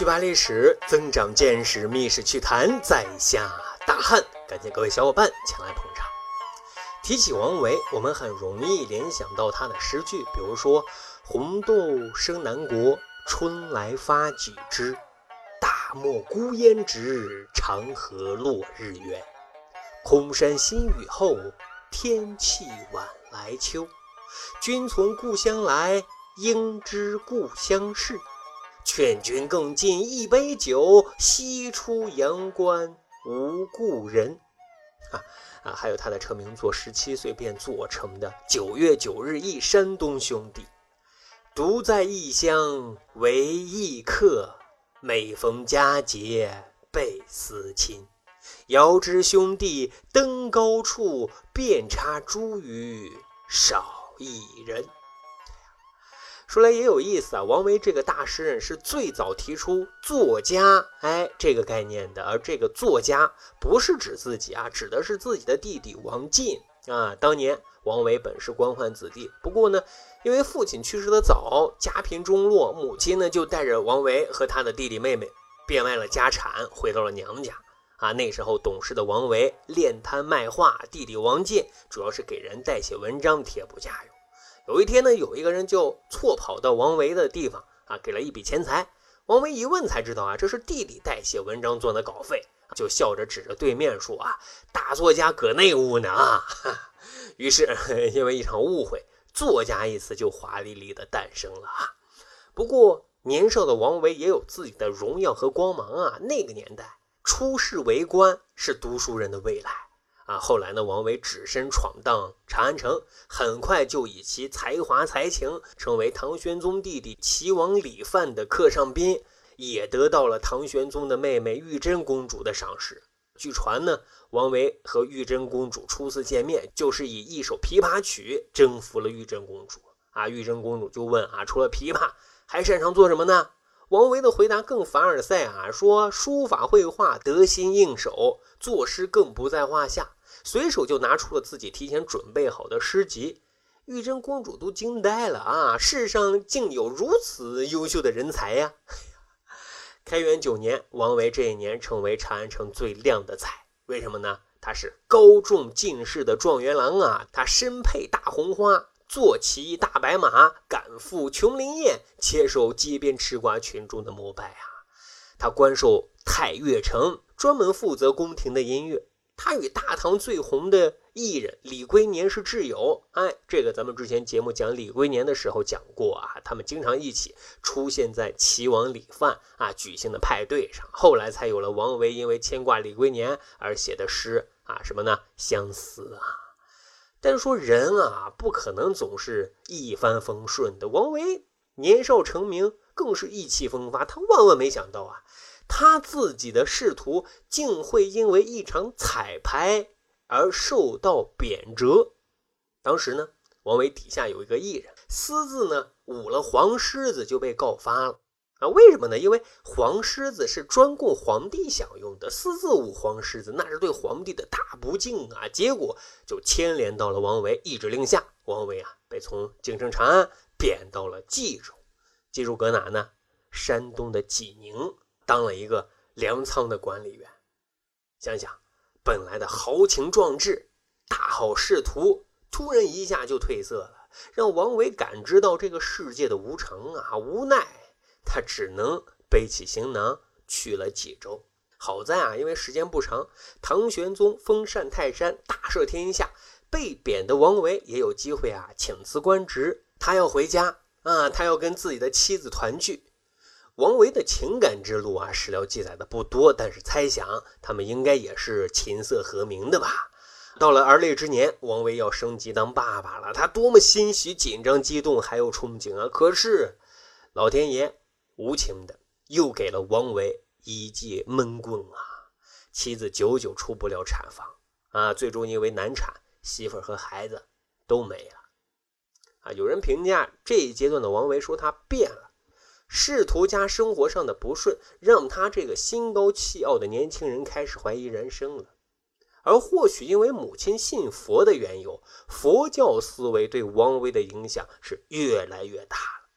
去扒历史，增长见识，密室趣谈，在下大汉。感谢各位小伙伴前来捧场。提起王维，我们很容易联想到他的诗句，比如说“红豆生南国，春来发几枝。大漠孤烟直，长河落日圆。空山新雨后，天气晚来秋。君从故乡来，应知故乡事。”劝君更尽一杯酒，西出阳关无故人。啊啊，还有他的成名作，十七岁便做成的《九月九日忆山东兄弟》，独在异乡为异客，每逢佳节倍思亲。遥知兄弟登高处，遍插茱萸少一人。说来也有意思啊，王维这个大诗人是最早提出作家哎这个概念的，而这个作家不是指自己啊，指的是自己的弟弟王进啊。当年王维本是官宦子弟，不过呢，因为父亲去世的早，家贫中落，母亲呢就带着王维和他的弟弟妹妹变卖了家产，回到了娘家啊。那时候懂事的王维练摊卖画，弟弟王进主要是给人代写文章，贴补家用。有一天呢，有一个人就错跑到王维的地方啊，给了一笔钱财。王维一问才知道啊，这是弟弟代写文章做的稿费，就笑着指着对面说啊，大作家搁内屋呢啊。于是 因为一场误会，作家一词就华丽丽的诞生了啊。不过年少的王维也有自己的荣耀和光芒啊。那个年代出仕为官是读书人的未来。啊，后来呢，王维只身闯荡长安城，很快就以其才华才情，成为唐玄宗弟弟齐王李范的客上宾，也得到了唐玄宗的妹妹玉真公主的赏识。据传呢，王维和玉真公主初次见面，就是以一首琵琶曲征服了玉真公主。啊，玉真公主就问啊，除了琵琶，还擅长做什么呢？王维的回答更凡尔赛啊，说书法绘画得心应手，作诗更不在话下。随手就拿出了自己提前准备好的诗集，玉真公主都惊呆了啊！世上竟有如此优秀的人才呀！开元九年，王维这一年成为长安城最靓的仔，为什么呢？他是高中进士的状元郎啊！他身佩大红花，坐骑大白马，赶赴琼林宴，接受街边吃瓜群众的膜拜啊！他官授太岳城，专门负责宫廷的音乐。他与大唐最红的艺人李龟年是挚友，哎，这个咱们之前节目讲李龟年的时候讲过啊，他们经常一起出现在齐王李范啊举行的派对上，后来才有了王维因为牵挂李龟年而写的诗啊，什么呢？相思啊。但是说人啊，不可能总是一帆风顺的。王维年少成名，更是意气风发，他万万没想到啊。他自己的仕途竟会因为一场彩排而受到贬谪。当时呢，王维底下有一个艺人，私自呢舞了黄狮子，就被告发了。啊，为什么呢？因为黄狮子是专供皇帝享用的，私自舞黄狮子，那是对皇帝的大不敬啊！结果就牵连到了王维，一指令下，王维啊被从京城长安贬到了冀州。冀州搁哪呢？山东的济宁。当了一个粮仓的管理员，想想本来的豪情壮志、大好仕途，突然一下就褪色了，让王维感知到这个世界的无常啊！无奈他只能背起行囊去了济州。好在啊，因为时间不长，唐玄宗封禅泰山，大赦天下，被贬的王维也有机会啊请辞官职，他要回家啊，他要跟自己的妻子团聚。王维的情感之路啊，史料记载的不多，但是猜想他们应该也是琴瑟和鸣的吧。到了而立之年，王维要升级当爸爸了，他多么欣喜、紧张、激动，还有憧憬啊！可是老天爷无情的又给了王维一记闷棍啊，妻子久久出不了产房啊，最终因为难产，媳妇和孩子都没了啊。有人评价这一阶段的王维说他变了。仕途加生活上的不顺，让他这个心高气傲的年轻人开始怀疑人生了。而或许因为母亲信佛的缘由，佛教思维对王维的影响是越来越大了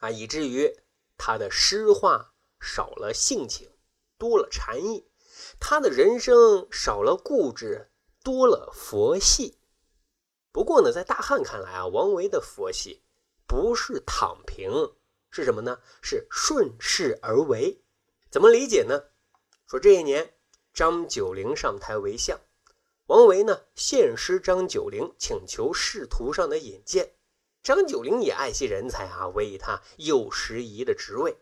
啊，以至于他的诗画少了性情，多了禅意；他的人生少了固执，多了佛系。不过呢，在大汉看来啊，王维的佛系不是躺平，是什么呢？是顺势而为。怎么理解呢？说这一年张九龄上台为相，王维呢献诗张九龄，请求仕途上的引荐。张九龄也爱惜人才啊，委以他右拾遗的职位。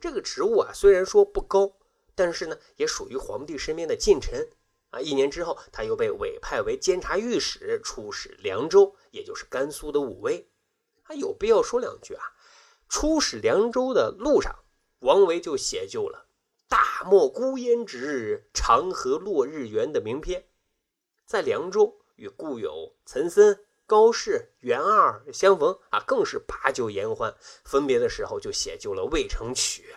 这个职务啊，虽然说不高，但是呢，也属于皇帝身边的近臣啊。一年之后，他又被委派为监察御史，出使凉州，也就是甘肃的武威。还有必要说两句啊。出使凉州的路上，王维就写就了“大漠孤烟直，长河落日圆”的名篇。在凉州与故友岑参。高适、元二相逢啊，更是把酒言欢。分别的时候，就写就了《渭城曲》：“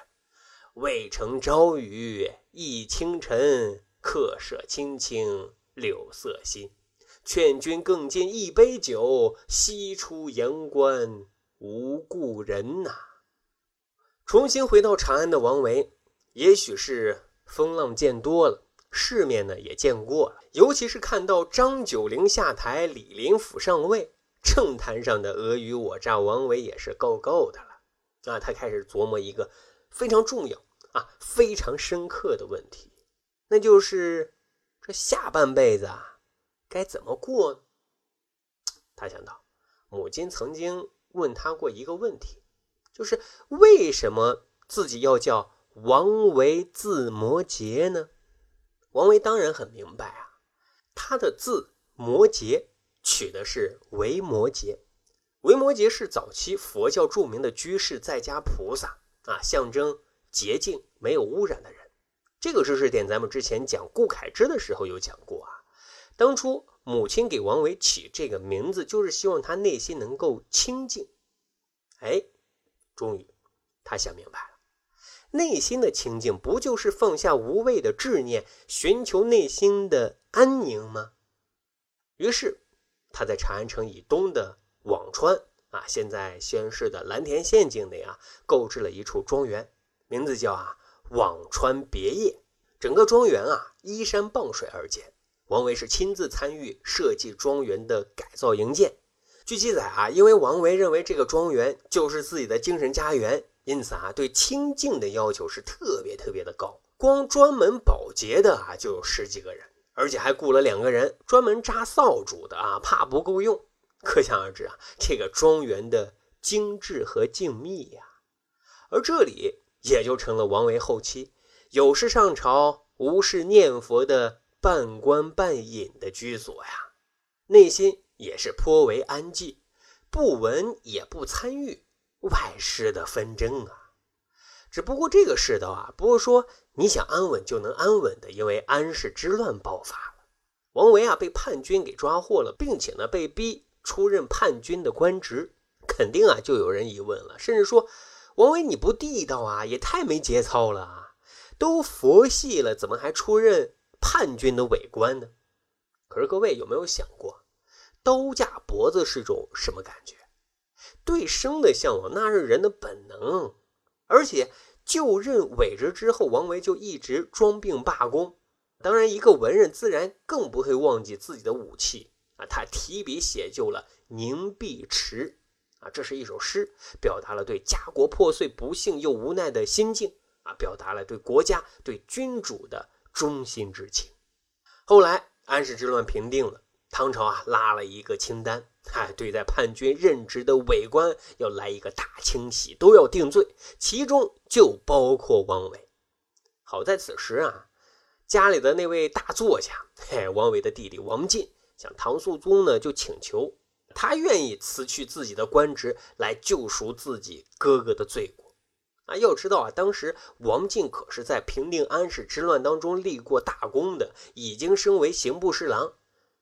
渭城朝雨浥轻尘，客舍青青柳色新。劝君更尽一杯酒，西出阳关无故人。”呐，重新回到长安的王维，也许是风浪见多了。世面呢也见过了，尤其是看到张九龄下台，李林甫上位，政坛上的尔虞我诈，王维也是够够的了。啊，他开始琢磨一个非常重要啊、非常深刻的问题，那就是这下半辈子啊该怎么过呢？他想到，母亲曾经问他过一个问题，就是为什么自己要叫王维字摩诘呢？王维当然很明白啊，他的字摩诘取的是维摩诘，维摩诘是早期佛教著名的居士在家菩萨啊，象征洁净没有污染的人。这个知识点咱们之前讲顾恺之的时候有讲过啊。当初母亲给王维起这个名字，就是希望他内心能够清净。哎，终于他想明白了。内心的清净，不就是放下无谓的执念，寻求内心的安宁吗？于是，他在长安城以东的辋川啊，现在西安市的蓝田县境内啊，购置了一处庄园，名字叫啊辋川别业。整个庄园啊，依山傍水而建。王维是亲自参与设计庄园的改造营建。据记载啊，因为王维认为这个庄园就是自己的精神家园。因此啊，对清净的要求是特别特别的高。光专门保洁的啊，就有十几个人，而且还雇了两个人专门扎扫帚的啊，怕不够用。可想而知啊，这个庄园的精致和静谧呀。而这里也就成了王维后期有事上朝、无事念佛的半官半隐的居所呀。内心也是颇为安寂，不闻也不参与。外事的纷争啊，只不过这个世道啊，不是说你想安稳就能安稳的，因为安史之乱爆发了，王维啊被叛军给抓获了，并且呢被逼出任叛军的官职，肯定啊就有人疑问了，甚至说王维你不地道啊，也太没节操了啊，都佛系了，怎么还出任叛军的伪官呢？可是各位有没有想过，刀架脖子是种什么感觉？对生的向往，那是人的本能。而且就任伪职之后，王维就一直装病罢工。当然，一个文人自然更不会忘记自己的武器啊！他提笔写就了《凝碧池》啊，这是一首诗，表达了对家国破碎、不幸又无奈的心境啊，表达了对国家、对君主的忠心之情。后来安史之乱平定了。唐朝啊，拉了一个清单，哎，对在叛军任职的伪官要来一个大清洗，都要定罪，其中就包括王维。好在此时啊，家里的那位大作家，嘿，王维的弟弟王进，向唐肃宗呢就请求，他愿意辞去自己的官职来救赎自己哥哥的罪过。啊，要知道啊，当时王进可是在平定安史之乱当中立过大功的，已经升为刑部侍郎。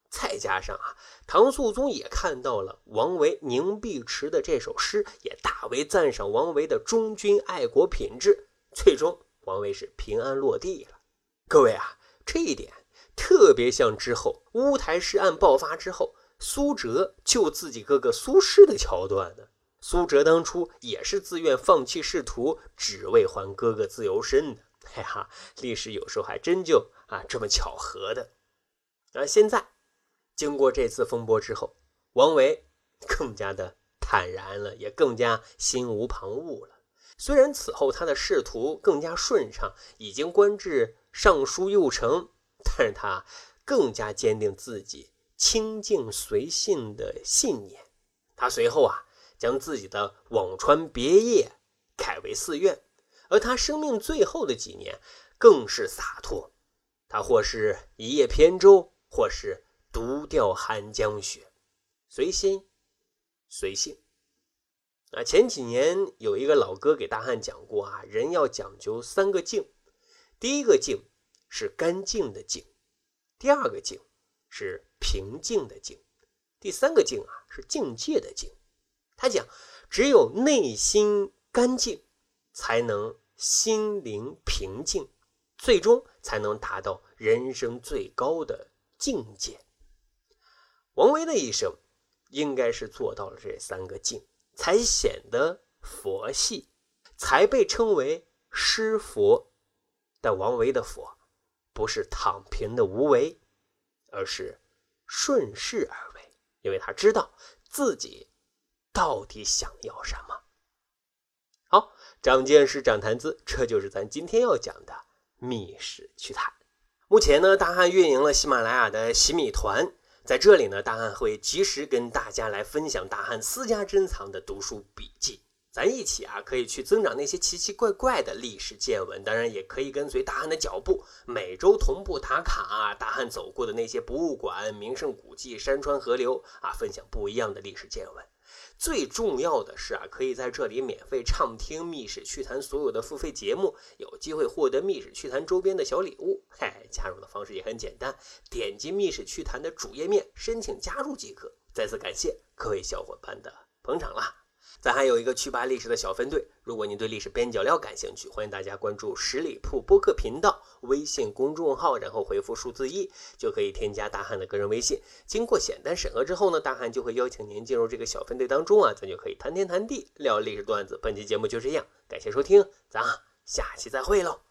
再加上啊，唐肃宗也看到了王维《凝碧池》的这首诗，也大为赞赏王维的忠君爱国品质。最终，王维是平安落地了。各位啊，这一点特别像之后乌台诗案爆发之后，苏辙救自己哥哥苏轼的桥段呢。苏辙当初也是自愿放弃仕途，只为还哥哥自由身的。嘿哈，历史有时候还真就啊这么巧合的。而现在，经过这次风波之后，王维更加的坦然了，也更加心无旁骛了。虽然此后他的仕途更加顺畅，已经官至尚书右丞，但是他更加坚定自己清静随性的信念。他随后啊，将自己的辋川别业改为寺院，而他生命最后的几年更是洒脱。他或是一叶扁舟，或是独钓寒江雪，随心随性。啊，前几年有一个老哥给大汉讲过啊，人要讲究三个静，第一个静是干净的静，第二个静是平静的静，第三个静啊是境界的静。他讲，只有内心干净，才能心灵平静，最终才能达到人生最高的境界。王维的一生，应该是做到了这三个境。才显得佛系，才被称为诗佛。但王维的佛，不是躺平的无为，而是顺势而为，因为他知道自己到底想要什么。好，长见识，长谈资，这就是咱今天要讲的《密室趣谈》。目前呢，大汉运营了喜马拉雅的洗米团。在这里呢，大汉会及时跟大家来分享大汉私家珍藏的读书笔记，咱一起啊可以去增长那些奇奇怪怪的历史见闻，当然也可以跟随大汉的脚步，每周同步打卡啊，大汉走过的那些博物馆、名胜古迹、山川河流啊，分享不一样的历史见闻。最重要的是啊，可以在这里免费畅听《密室趣谈》所有的付费节目，有机会获得《密室趣谈》周边的小礼物。嘿，加入的方式也很简单，点击《密室趣谈》的主页面申请加入即可。再次感谢各位小伙伴的捧场啦！咱还有一个去吧历史的小分队，如果您对历史边角料感兴趣，欢迎大家关注十里铺播客频道微信公众号，然后回复数字一就可以添加大汉的个人微信。经过简单审核之后呢，大汉就会邀请您进入这个小分队当中啊，咱就可以谈天谈地聊历史段子。本期节目就这样，感谢收听，咱下期再会喽。